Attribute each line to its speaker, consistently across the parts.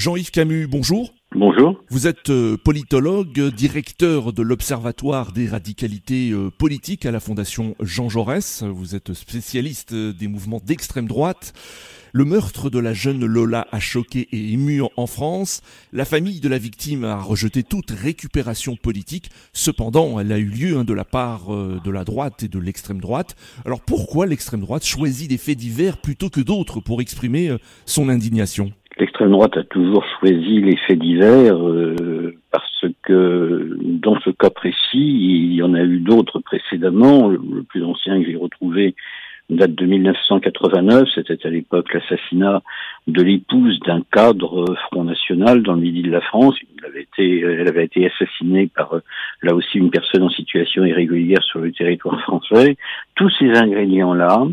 Speaker 1: Jean-Yves Camus, bonjour.
Speaker 2: Bonjour.
Speaker 1: Vous êtes euh, politologue, directeur de l'Observatoire des radicalités euh, politiques à la Fondation Jean Jaurès. Vous êtes spécialiste des mouvements d'extrême droite. Le meurtre de la jeune Lola a choqué et ému en France. La famille de la victime a rejeté toute récupération politique. Cependant, elle a eu lieu hein, de la part euh, de la droite et de l'extrême droite. Alors pourquoi l'extrême droite choisit des faits divers plutôt que d'autres pour exprimer son indignation?
Speaker 2: L'extrême droite a toujours choisi les faits divers euh, parce que dans ce cas précis, il y en a eu d'autres précédemment. Le, plus ancien que j'ai retrouvé date de 1989. C'était à l'époque l'assassinat de l'épouse d'un cadre Front National dans le midi de la France. Elle avait été, elle avait été assassinée par là aussi une personne en situation irrégulière sur le territoire français. Tous ces ingrédients-là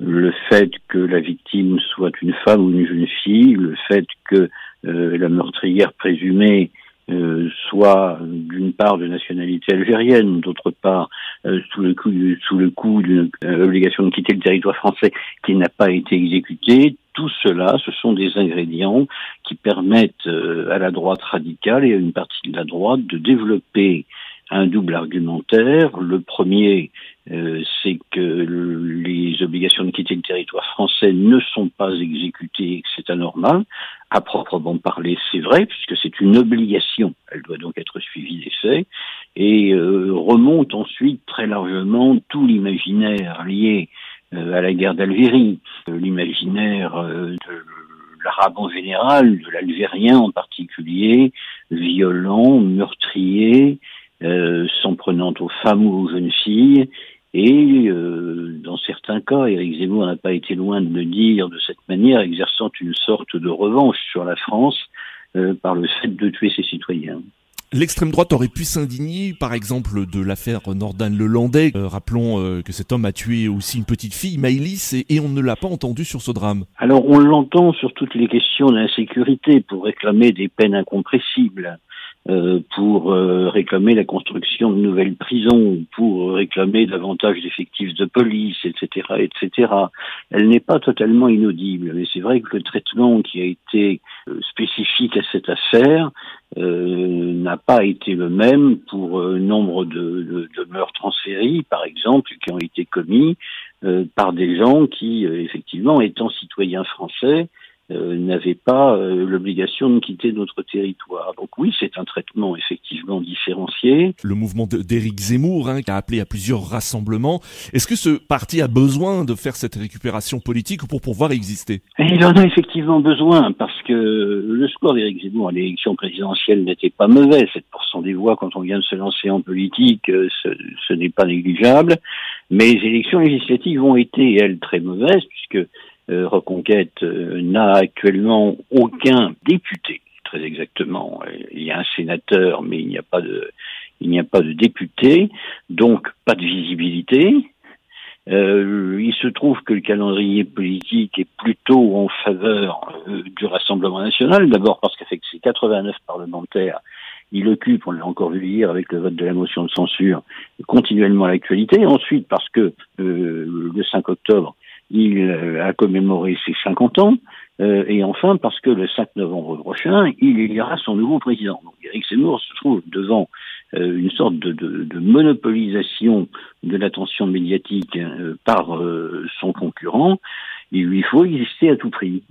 Speaker 2: le fait que la victime soit une femme ou une jeune fille, le fait que euh, la meurtrière présumée euh, soit d'une part de nationalité algérienne, d'autre part euh, sous le coup sous le coup d'une obligation de quitter le territoire français qui n'a pas été exécutée. Tout cela, ce sont des ingrédients qui permettent à la droite radicale et à une partie de la droite de développer un double argumentaire. Le premier, euh, c'est que les obligations de quitter le territoire français ne sont pas exécutées c'est anormal. À proprement parler, c'est vrai, puisque c'est une obligation. Elle doit donc être suivie des faits. Et euh, remonte ensuite très largement tout l'imaginaire lié euh, à la guerre d'Algérie, l'imaginaire de l'arabe en général, de l'algérien en particulier, violent, meurtrier, euh, s'en prenant aux femmes ou aux jeunes filles. Et euh, dans certains cas, Éric Zemmour n'a pas été loin de le dire de cette manière, exerçant une sorte de revanche sur la France euh, par le fait de tuer ses citoyens.
Speaker 1: L'extrême droite aurait pu s'indigner, par exemple, de l'affaire Nordan Lelandais. Euh, rappelons euh, que cet homme a tué aussi une petite fille, Maïlis, et, et on ne l'a pas entendu sur ce drame.
Speaker 2: Alors, on l'entend sur toutes les questions d'insécurité pour réclamer des peines incompressibles. Euh, pour euh, réclamer la construction de nouvelles prisons, pour réclamer davantage d'effectifs de police, etc., etc. Elle n'est pas totalement inaudible, mais c'est vrai que le traitement qui a été euh, spécifique à cette affaire n'a pas été le même pour nombre de, de, meurtres en série, par exemple, qui ont été commis par des gens qui, effectivement, étant citoyens français, euh, n'avait pas euh, l'obligation de quitter notre territoire. Donc oui, c'est un traitement effectivement différencié.
Speaker 1: Le mouvement d'Éric Zemmour, hein, qui a appelé à plusieurs rassemblements, est-ce que ce parti a besoin de faire cette récupération politique pour pouvoir exister?
Speaker 2: Il en a effectivement besoin, parce que le score d'Éric Zemmour à l'élection présidentielle n'était pas mauvais. 7% des voix quand on vient de se lancer en politique, euh, ce, ce n'est pas négligeable. Mais les élections législatives ont été, elles, très mauvaises, puisque Reconquête euh, n'a actuellement aucun député, très exactement. Il y a un sénateur, mais il n'y a pas de, il n'y a pas de député, donc pas de visibilité. Euh, il se trouve que le calendrier politique est plutôt en faveur du Rassemblement national, d'abord parce qu'avec ses 89 parlementaires, il occupe, on l'a encore vu hier avec le vote de la motion de censure, continuellement l'actualité. Ensuite, parce que le 5 octobre, il euh, a commémoré ses 50 ans, euh, et enfin parce que le 5 novembre prochain, il élira son nouveau président. Donc Eric Zemmour se trouve devant euh, une sorte de, de, de, monopolisation de l'attention médiatique hein, par son concurrent. Il lui faut exister à tout prix.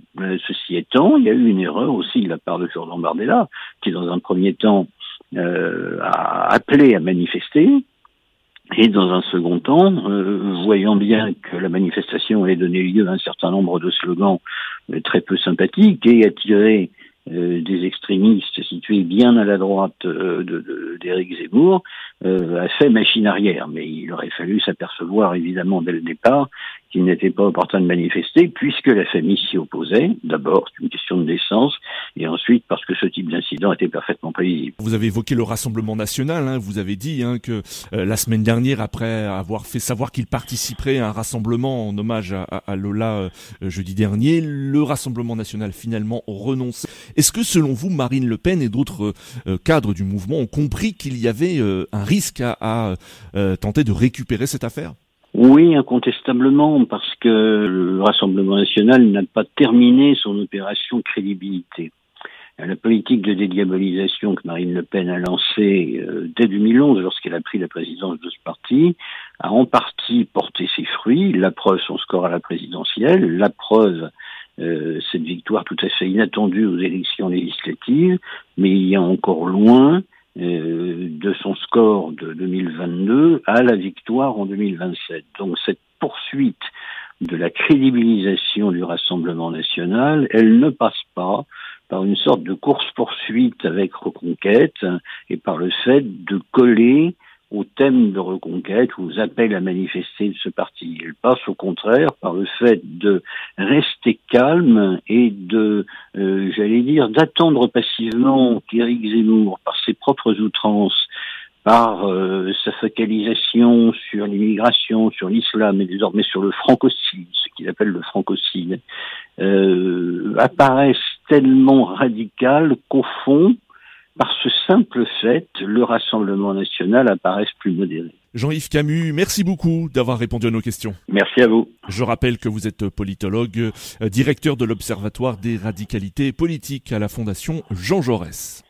Speaker 2: ceci étant, il y a eu une erreur aussi de la part de Jordan Bardella, qui dans un premier temps a appelé à manifester, et dans un second temps, euh, voyant bien que la manifestation allait donner lieu à un certain nombre de slogans euh, très peu sympathiques et attirer euh, des extrémistes situés bien à la droite d'Éric de, Zemmour, a fait machine arrière. Mais il aurait fallu s'apercevoir évidemment dès le départ qu'il n'était pas opportun de manifester, puisque la famille s'y opposait. D'abord, c'est une question de décence, et ensuite parce que ce type d'incident était parfaitement prévisible.
Speaker 1: Vous avez évoqué le Rassemblement national, hein, vous avez dit hein, que euh, la semaine dernière, après avoir fait savoir qu'il participerait à un rassemblement en hommage à, Lola euh, jeudi dernier, le Rassemblement national finalement renonce. Est-ce que selon vous, Marine Le Pen et d'autres euh, cadres du mouvement ont compris qu'il y avait un risque à tenter de récupérer cette affaire?
Speaker 2: Oui, incontestablement, parce que le Rassemblement national n'a pas terminé son opération crédibilité. la politique de dédiabolisation que Marine Le Pen a lancée euh, dès 2011 lorsqu'elle a pris la présidence de ce parti a en partie porté ses fruits. La preuve, son score à la présidentielle, la preuve, euh, cette victoire tout à fait inattendue aux élections législatives, mais il y a encore loin euh, de son score de 2022 à la victoire en 2027. Donc cette poursuite de la crédibilisation du Rassemblement national, elle ne passe pas par une sorte de course-poursuite avec Reconquête et par le fait de coller au thème de reconquête ou aux appels à manifester de ce parti. Elle passe au contraire par le fait de rester calme et de, euh, j'allais dire, d'attendre passivement qu'Éric Zemmour, par ses propres outrances, par euh, sa focalisation sur l'immigration, sur l'islam et désormais sur le francocide, ce qu'il appelle le francocide, euh, apparaissent tellement radical qu'au fond, par ce simple fait, le Rassemblement national apparaît plus modéré.
Speaker 1: Jean-Yves Camus, merci beaucoup d'avoir répondu à nos questions.
Speaker 2: Merci à vous.
Speaker 1: Je rappelle que vous êtes politologue, euh, directeur de l'Observatoire des radicalités politiques à la Fondation Jean Jaurès.